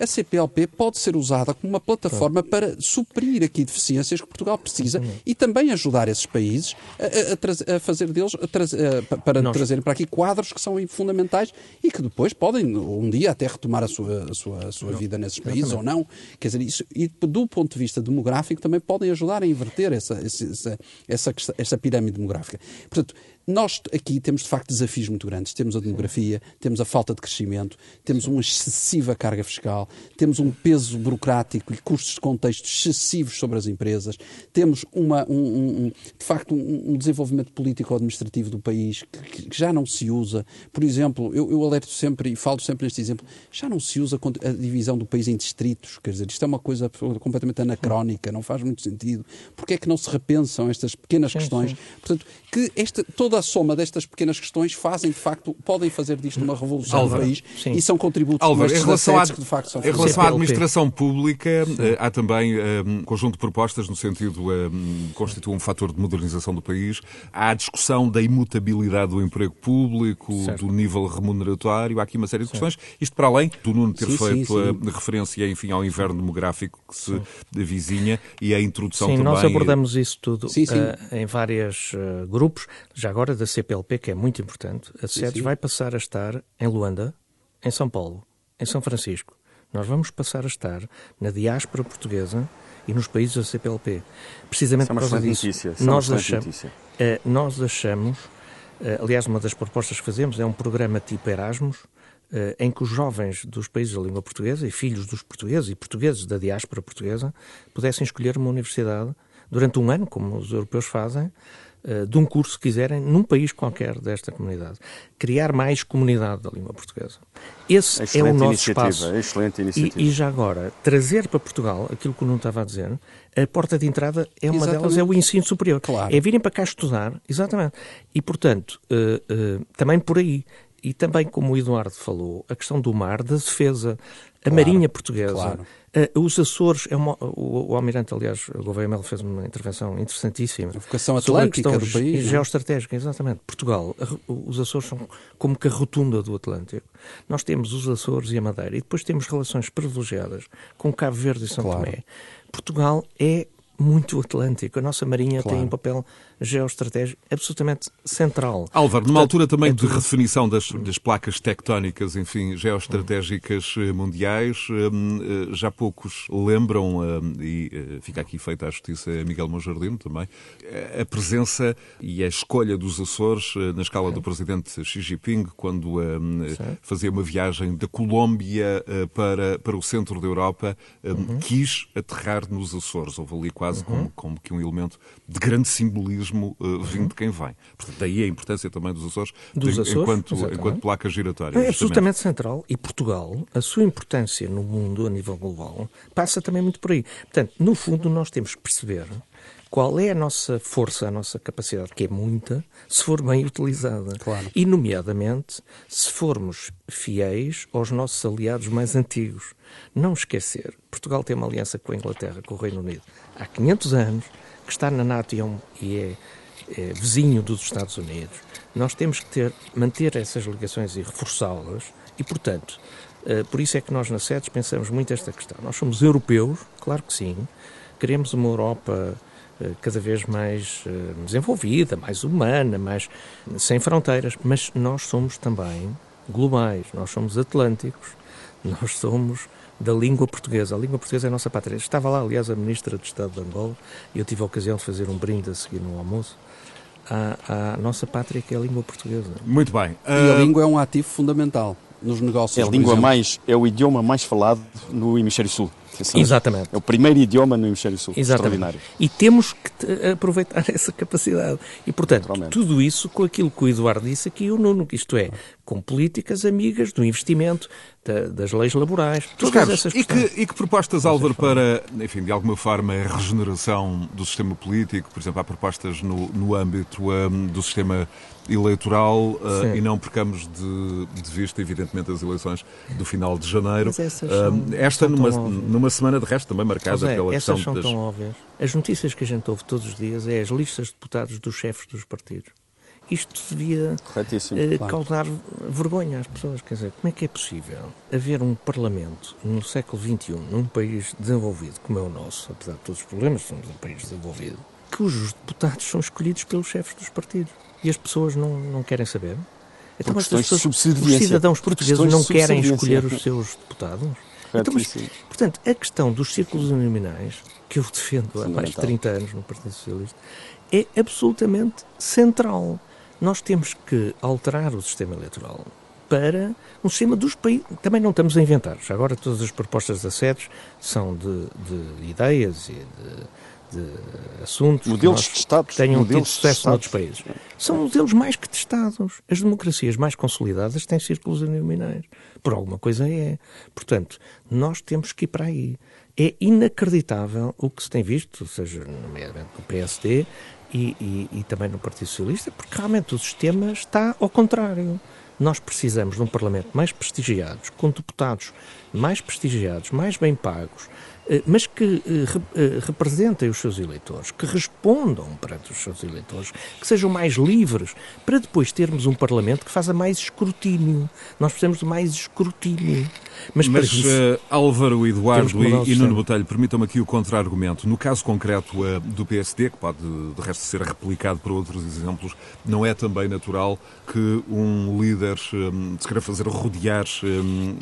Speaker 4: a CPLP pode ser usada como uma plataforma para suprir aqui deficiências que Portugal precisa e também ajudar esses países a, a, a fazer deles, a, para Nós. trazerem para aqui quadros que são fundamentais e que depois podem, um dia, até retomar a sua, a sua, a sua vida nesses países Exatamente. ou não. Quer dizer, isso, e do ponto de vista demográfico também podem ajudar a inverter essa, essa, essa, essa pirâmide demográfica. Portanto, nós aqui temos de facto desafios muito grandes. Temos a demografia, temos a falta de crescimento, temos uma excessiva carga fiscal, temos um peso burocrático e custos de contexto excessivos sobre as empresas, temos uma, um, um, de facto um, um desenvolvimento político-administrativo do país que, que, já não se usa. Por exemplo, eu, eu alerto sempre e falo sempre neste exemplo, já não se usa a divisão do país em distritos. Quer dizer, isto é uma coisa completamente anacrónica, não faz muito sentido. Porque é que não se repensam estas pequenas questões? Portanto, que esta, toda a soma destas pequenas questões fazem, de facto, podem fazer disto uma revolução Álvaro, no país sim. e são contributos
Speaker 2: Álvaro, em relação, à, que de facto são em relação à administração pública, eh, há também eh, um conjunto de propostas no sentido um, eh, constitui um fator de modernização do país. Há a discussão da imutabilidade do emprego público, certo. do nível remuneratório, há aqui uma série de questões. Isto para além do Nuno ter sim, feito sim, a referência, enfim, ao inverno demográfico que se vizinha e a introdução
Speaker 3: sim,
Speaker 2: também...
Speaker 3: nós abordamos isso tudo uh, em vários uh, grupos grupos, já agora da CPLP, que é muito importante, a SEDES vai passar a estar em Luanda, em São Paulo, em São Francisco. Nós vamos passar a estar na diáspora portuguesa e nos países da CPLP. Precisamente
Speaker 1: é por
Speaker 3: causa disso.
Speaker 1: Notícia.
Speaker 3: É nós, achamos, eh, nós achamos, eh, aliás, uma das propostas que fazemos é um programa tipo Erasmus, eh, em que os jovens dos países da língua portuguesa e filhos dos portugueses e portugueses da diáspora portuguesa pudessem escolher uma universidade durante um ano, como os europeus fazem, eh, de um curso, se quiserem, num país qualquer desta comunidade. Criar mais comunidade da língua portuguesa. Esse excelente é o nosso espaço.
Speaker 1: Excelente iniciativa.
Speaker 3: E, e, já agora, trazer para Portugal aquilo que o Nuno estava a dizer, a porta de entrada é uma exatamente. delas, é o ensino superior.
Speaker 4: Claro.
Speaker 3: É virem para cá estudar, exatamente. E, portanto, uh, uh, também por aí. E também, como o Eduardo falou, a questão do mar, da defesa, a claro, Marinha Portuguesa. Claro. Uh, os Açores, é uma, o, o, Almirante, aliás, Gouveia Melo fez uma intervenção interessantíssima.
Speaker 4: A vocação atlântica a do país.
Speaker 3: É? Geoestratégica, exatamente. Portugal, a, os Açores são como que a rotunda do Atlântico. Nós temos os Açores e a Madeira e depois temos relações privilegiadas com Cabo Verde e São claro. Tomé. Portugal é muito atlântico. A nossa Marinha tem um papel geoestratégico absolutamente central.
Speaker 2: Álvaro, numa altura também é de redefinição das, das, placas tectónicas, enfim, geoestratégicas eh, mundiais, eh, eh, já poucos lembram, e fica aqui feita a justiça a Miguel Monjardino também, a presença e a escolha dos Açores na escala do presidente Xi Jinping, quando fazia uma viagem da Colômbia para, para o centro da Europa, uhum. quis aterrar nos Açores. Houve ali quase uhum. como, como que um elemento de grande simbolismo uh, vindo de quem vem. Portanto, daí a importância também dos Açores,
Speaker 3: dos Açores
Speaker 2: enquanto, enquanto placa giratória.
Speaker 3: É absolutamente central. E Portugal, a sua importância no mundo, a nível global, passa também muito por aí. Portanto, no fundo, nós temos que perceber qual é a nossa força, a nossa capacidade, que é muita, se for bem utilizada.
Speaker 4: Claro.
Speaker 3: E, nomeadamente, se formos fiéis aos nossos aliados mais antigos. Não esquecer, Portugal tem uma aliança com a Inglaterra, com o Reino Unido, há 500 anos, que está na NATO e é, e é, é vizinho dos Estados Unidos. Nós temos que ter, manter essas ligações e reforçá-las e, portanto, uh, por isso é que nós na SEDES pensamos muito esta questão. Nós somos europeus, claro que sim, queremos uma Europa eh, cada vez mais eh, desenvolvida, mais humana, mais sem fronteiras, mas nós somos também globais, nós somos atlânticos, nós somos da língua portuguesa. A língua portuguesa é a nossa pátria. Estava lá, aliás, a ministra de Estado de Angola e eu tive a ocasião de fazer um brinde a seguir no almoço. À, à nossa pátria, que é a língua portuguesa.
Speaker 2: Muito bem.
Speaker 4: Uh... E a ah, língua é um ativo fundamental nos negócios.
Speaker 1: É a língua mais, é o idioma mais falado no hemisfério sul.
Speaker 3: Exatamente.
Speaker 1: É o primeiro idioma no hemisfério sul. Exatamente. Extraordinário.
Speaker 3: E temos que aproveitar (laughs) essa capacidade. E, portanto, tudo isso com aquilo que o Eduardo disse aqui, o Nuno, isto é, com políticas amigas do investimento, da, das leis laborais, todas Carlos, essas
Speaker 2: e que, e que propostas, Álvaro, para, enfim, de alguma forma, a regeneração do sistema político? Por exemplo, há propostas no, no âmbito um, do sistema eleitoral uh, e não percamos de, de, vista, evidentemente, as eleições do final de janeiro. Uh, esta numa, numa semana de resto também marcada
Speaker 3: é,
Speaker 2: pela
Speaker 3: questão
Speaker 2: são
Speaker 3: das... tão óbvias. As notícias que a gente ouve todos os dias é as listas de deputados dos chefes dos partidos. isto devia eh, claro. causar vergonha às pessoas. Quer dizer, como é que é possível haver um Parlamento no século XXI, num país desenvolvido como é o nosso, apesar de todos os problemas, somos um país desenvolvido, cujos deputados são escolhidos pelos chefes dos partidos e as pessoas não, não querem saber?
Speaker 1: Então, as pessoas, os
Speaker 3: cidadãos portugueses não querem escolher os seus deputados? Então, mas, portanto, a questão dos círculos uninominais, que eu defendo há mais de 30 anos no Partido Socialista, é absolutamente central. Nós temos que alterar o sistema eleitoral para um sistema dos países. Também não estamos a inventar. Já agora todas as propostas de assédios são de, de ideias e de de assuntos
Speaker 1: modelos que, de Estado,
Speaker 3: que tenham tido sucesso noutros países. São modelos mais que testados. As democracias mais consolidadas têm círculos uninominais. Por alguma coisa é. Portanto, nós temos que ir para aí. É inacreditável o que se tem visto, seja nomeadamente no PSD e, e, e também no Partido Socialista, porque realmente o sistema está ao contrário. Nós precisamos de um Parlamento mais prestigiado, com deputados mais prestigiados, mais bem pagos, mas que eh, eh, representem os seus eleitores, que respondam perante os seus eleitores, que sejam mais livres, para depois termos um Parlamento que faça mais escrutínio. Nós precisamos de mais escrutínio.
Speaker 2: Mas, Mas isso, uh, Álvaro, Eduardo e, e Nuno Botelho, permitam-me aqui o contra-argumento. No caso concreto uh, do PSD, que pode de resto ser replicado por outros exemplos, não é também natural que um líder um, se queira fazer rodear um,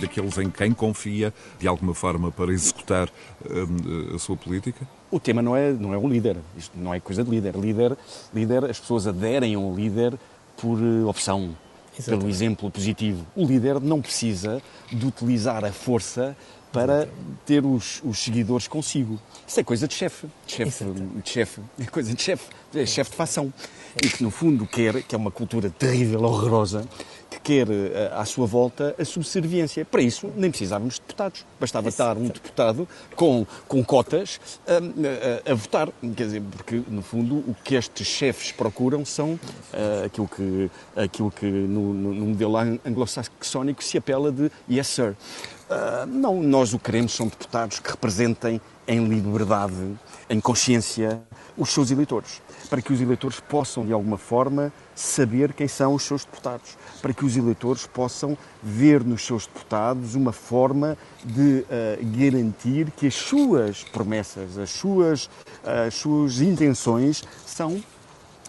Speaker 2: daqueles em quem confia, de alguma forma, para executar um, a sua política?
Speaker 1: O tema não é, não é o líder, isto não é coisa de líder. Líder, líder as pessoas aderem ao líder por uh, opção, Exatamente. pelo exemplo positivo. O líder não precisa de utilizar a força para ter os, os seguidores consigo. Isso é coisa de chefe. De chefe, de chefe. É coisa de chefe. É chefe de facção. E que, no fundo, quer, que é uma cultura terrível, horrorosa, que quer eh, à sua volta a subserviência. Para isso, nem precisávamos de deputados. Bastava estar um deputado com, com cotas a, a, a, votar. Quer dizer, porque, no fundo, o que estes chefes procuram são uh, aquilo que, aquilo que no, no, no modelo anglo-saxónico se apela de yes, sir. Uh, não, nós o queremos são deputados que representem em liberdade, em consciência, os seus eleitores, para que os eleitores possam, de alguma forma, saber quem são os seus deputados, para que os eleitores possam ver nos seus deputados uma forma de uh, garantir que as suas promessas, as suas, uh, as suas intenções são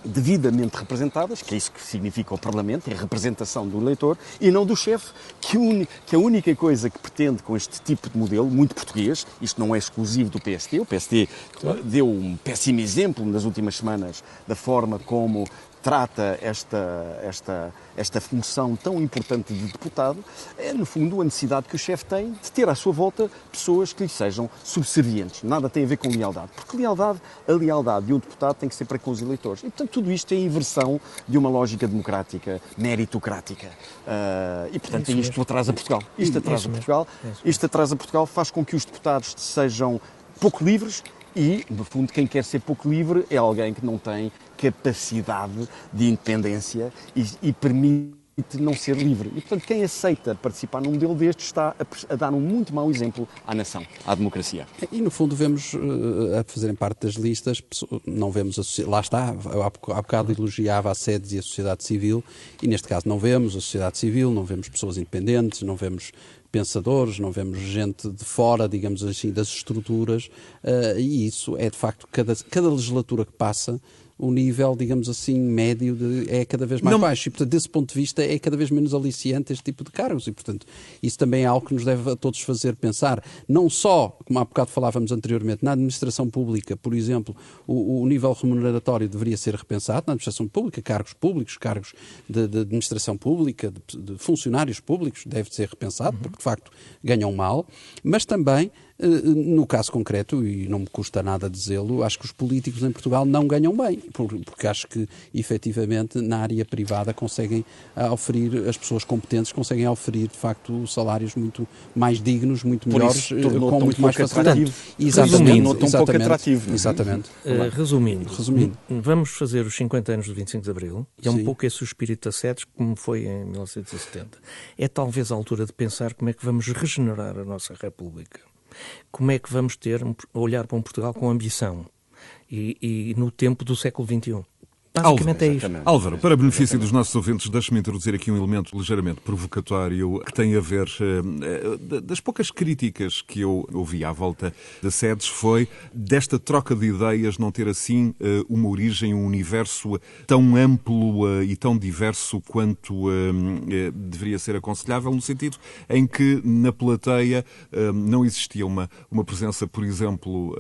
Speaker 1: devidamente representadas, que é isso que significa o Parlamento, é a representação do eleitor, e não do chefe, que, que, a única coisa que pretende com este tipo de modelo, muito português, isto não é exclusivo do PSD, o PSD deu um péssimo exemplo nas últimas semanas da forma como trata esta, esta, esta função tão importante de deputado, é, no fundo, a necessidade que o chefe tem de ter à sua volta pessoas que lhe sejam subservientes. Nada tem a ver com lealdade, porque lealdade, a lealdade de um deputado tem que ser para com os eleitores. E, portanto, tudo isto é a inversão de uma lógica democrática, meritocrática. Uh, e, portanto, é isto que atrasa Portugal. Isto atrasa Portugal. Isto atrasa Portugal, faz com que os deputados sejam pouco livres e, no fundo, quem quer ser pouco livre é alguém que não tem capacidade de independência e, e permite não ser livre. E, portanto, quem aceita participar num modelo destes está a, a, dar um muito mau exemplo à nação, à democracia.
Speaker 4: E, no fundo, vemos, uh, a fazerem parte das listas, não vemos, a, lá está, há bocado elogiava a SEDES e a sociedade civil, e neste caso não vemos a sociedade civil, não vemos pessoas independentes, não vemos pensadores, não vemos gente de fora, digamos assim, das estruturas, uh, e isso é de facto, cada, cada legislatura que passa, o nível, digamos assim, médio de, é cada vez mais não... baixo. E, portanto, desse ponto de vista, é cada vez menos aliciante este tipo de cargos. E, portanto, isso também é algo que nos deve a todos fazer pensar. Não só, como há bocado falávamos anteriormente, na administração pública, por exemplo, o, o nível remuneratório deveria ser repensado. Na administração pública, cargos públicos, cargos de, de administração pública, de, de, funcionários públicos, deve ser repensado, porque, de facto, ganham mal. Mas também no caso concreto, e não me custa nada dizê-lo, acho que os políticos em Portugal não ganham bem, porque acho que efetivamente na área privada conseguem oferir, as pessoas competentes conseguem oferir de facto salários muito mais dignos, muito melhores, eh, com muito mais facilidade.
Speaker 3: Exatamente,
Speaker 1: resumindo, tão pouco atrativo.
Speaker 3: É? Exatamente. Uh, resumindo, resumindo, vamos fazer os 50 anos do 25 de Abril, e é um Sim. pouco esse o espírito da SEDES como foi em 1970. É talvez a altura de pensar como é que vamos regenerar a nossa República como é que vamos ter olhar para um Portugal com ambição e, e no tempo do século XXI? Basicamente
Speaker 2: Álvaro,
Speaker 3: é isto.
Speaker 2: Álvaro, para benefício dos nossos ouvintes, deixe-me introduzir aqui um elemento ligeiramente provocatório que tem a ver uh, das poucas críticas que eu ouvi à volta da SEDES foi desta troca de ideias não ter assim uh, uma origem, um universo tão amplo e tão diverso quanto deveria ser aconselhável, no sentido em que na plateia não existia uma, uma presença, por exemplo,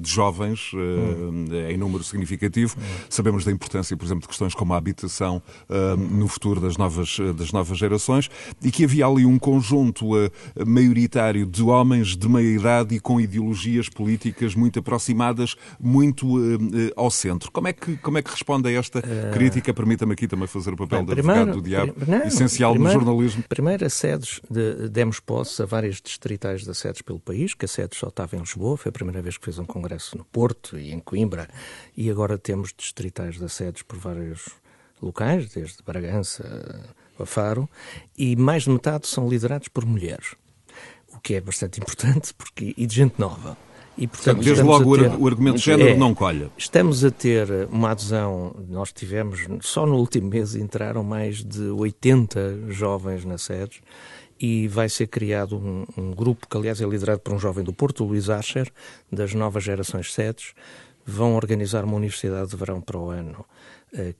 Speaker 2: de jovens hum. em número significativo. Sabemos da importância, por exemplo, de questões como a habitação hum, no futuro das novas, das novas gerações e que havia ali um conjunto maioritário de homens de meia idade e com ideologias políticas muito aproximadas, muito ao centro. Como é que, como é que responde a esta uh... crítica? Permita-me aqui também fazer o papel Bem, de advogado do diabo, não, essencial
Speaker 3: primeiro,
Speaker 2: no jornalismo.
Speaker 3: Primeiro, a sedes, de, demos posse a várias distritais de sedes pelo país, que a sede só estava em Lisboa, foi a primeira vez que fez um congresso no Porto e em Coimbra, e agora temos distritais de sedes por vários locais, desde Bragança a Faro, e mais de metade são liderados por mulheres, o que é bastante importante porque, e de gente nova.
Speaker 2: E, portanto, Desde logo ter, o argumento de género é, não colha.
Speaker 3: Estamos a ter uma adesão, nós tivemos, só no último mês entraram mais de 80 jovens na sede e vai ser criado um, um, grupo que, aliás, é liderado por um jovem do Porto, Luís Ascher, das novas gerações SEDES. Vão organizar uma universidade de verão para o ano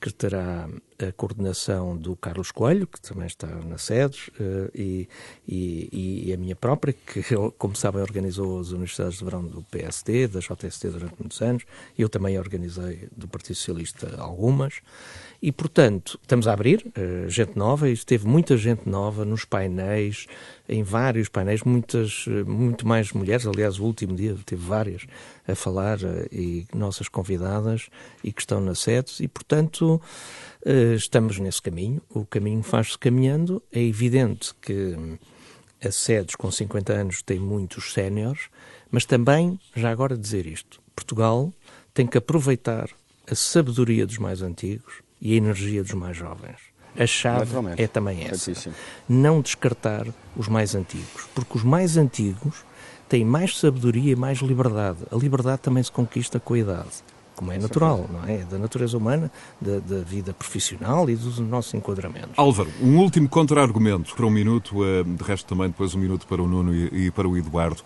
Speaker 3: que terá a coordenação do Carlos Coelho, que também está na sede, eh, e, e, e, a minha própria, que, (laughs) como sabem, organizou as universidades de verão do PSD, da JST durante muitos anos. Eu também organizei do Partido Socialista algumas. E, portanto, estamos a abrir uh, gente nova, e esteve muita gente nova nos painéis, em vários painéis, muitas, uh, muito mais mulheres. Aliás, o último dia teve várias a falar, uh, e nossas convidadas, e que estão na sede, e, portanto, estamos nesse caminho. O caminho faz-se caminhando. É evidente que a SEDES com 50 anos tem muitos séniores, mas também, já agora dizer isto, Portugal tem que aproveitar a sabedoria dos mais antigos e a energia dos mais jovens. A chave é também essa. Não descartar os mais antigos, porque os mais antigos têm mais sabedoria e mais liberdade. A liberdade também se conquista com a idade, como é natural, não é? Da natureza humana, da, da vida profissional e dos nossos enquadramentos.
Speaker 2: Álvaro, um último contra-argumento para um minuto, eh, de resto também depois um minuto para o Nuno e para o Eduardo.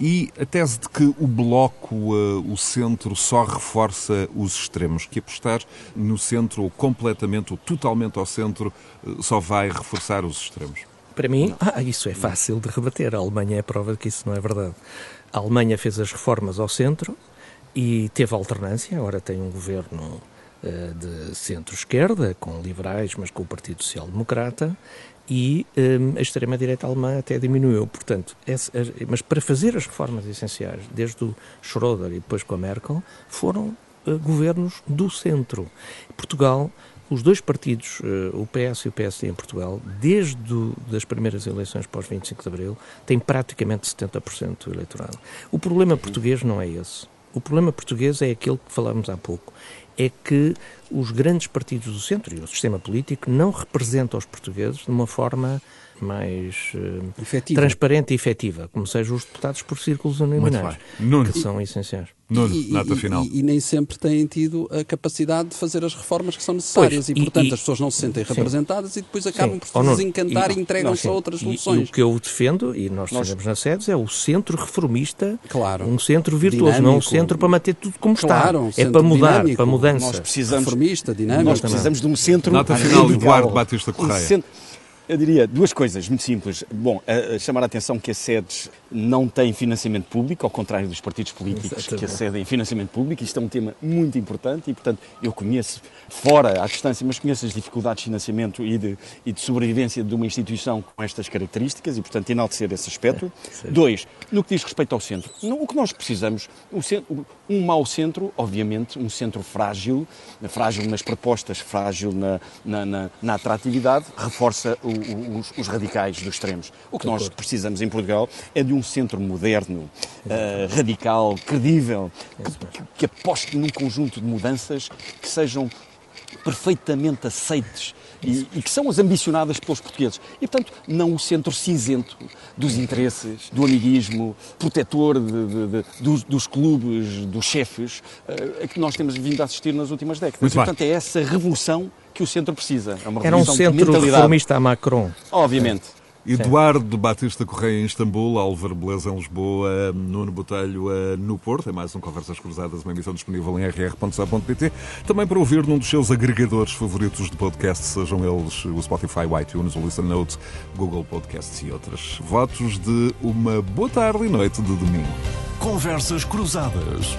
Speaker 2: E a tese de que o Bloco, uh, o centro, só reforça os extremos, que apostar no centro ou completamente ou totalmente ao centro uh, só vai reforçar os extremos.
Speaker 3: Para mim, (laughs) ah, isso é fácil de rebater. A Alemanha é a prova de que isso não é verdade. A Alemanha fez as reformas ao centro e teve alternância. Agora tem um governo uh, de centro-esquerda, com liberais, mas com o Partido Social Democrata, e um, a extrema-direita alemã até diminuiu. Portanto, mas para fazer as reformas essenciais, desde o Schroeder e depois com a Merkel, foram uh, governos do centro. Portugal, os dois partidos, uh, o PS e o PSD em Portugal, desde do, das primeiras eleições pós 25 de Abril, têm praticamente 70% do eleitorado. O problema português não é esse. O problema português é aquele que falamos há pouco. É que os grandes partidos do centro e o sistema político não representam os portugueses de uma forma mais uh, transparente e efetiva, como sejam os deputados por círculos uninominais, que são essenciais.
Speaker 2: Nuno, e, nota final.
Speaker 4: E, e, nem sempre têm tido a capacidade de fazer as reformas que são necessárias pois, e, portanto, e, as pessoas não se sentem sim. representadas e depois acabam sim. por se oh, desencantar e, entregam-se a outras soluções.
Speaker 3: o que eu defendo, e nós defendemos nas sedes, é o centro reformista, claro. um centro virtuoso, dinâmico. não um centro para manter tudo como claro, está. Um é para mudar, dinâmico. para mudança.
Speaker 1: Nós precisamos, reformista, dinâmico. Nós precisamos de um centro...
Speaker 2: Nota final, Eduardo Batista Correia. Um
Speaker 1: eu diria duas coisas muito simples. Bom, a, a chamar a atenção que a SEDES não tem financiamento público, ao contrário dos partidos políticos Exatamente. que acedem financiamento público. Isto é um tema muito importante e, portanto, eu conheço, fora à distância, mas conheço as dificuldades de financiamento e de, e de sobrevivência de uma instituição com estas características e, portanto, enaltecer esse aspecto. É, Dois, no que diz respeito ao centro, o que nós precisamos, centro, um mau centro, obviamente, um centro frágil, frágil nas propostas, frágil na, na, na, na atratividade, reforça o, os, os, radicais dos extremos. O que nós precisamos em Portugal é de um centro moderno, uh, radical, credível, que, que aposte num conjunto de mudanças que sejam perfeitamente aceites e, e, que são as ambicionadas pelos portugueses. E, portanto, não o centro cinzento dos interesses, do amiguismo, protetor de, de, de, dos, dos, clubes, dos chefes, uh, a que nós temos vindo a assistir nas últimas décadas. e, portanto, é essa revolução que o centro precisa. É uma
Speaker 3: Era um centro reformista a Macron.
Speaker 1: Obviamente.
Speaker 2: Eduardo Batista Correia em Istambul, Álvaro Beleza em Lisboa, Nuno Botelho eh, no Porto. É mais um Conversas Cruzadas, uma emissão disponível em rr.sa.pt. Também para ouvir num dos seus agregadores favoritos de podcast, sejam eles o Spotify, o iTunes, o Listen Notes, Google Podcasts e outros. Votos de uma boa tarde e noite de domingo.
Speaker 5: Conversas Cruzadas.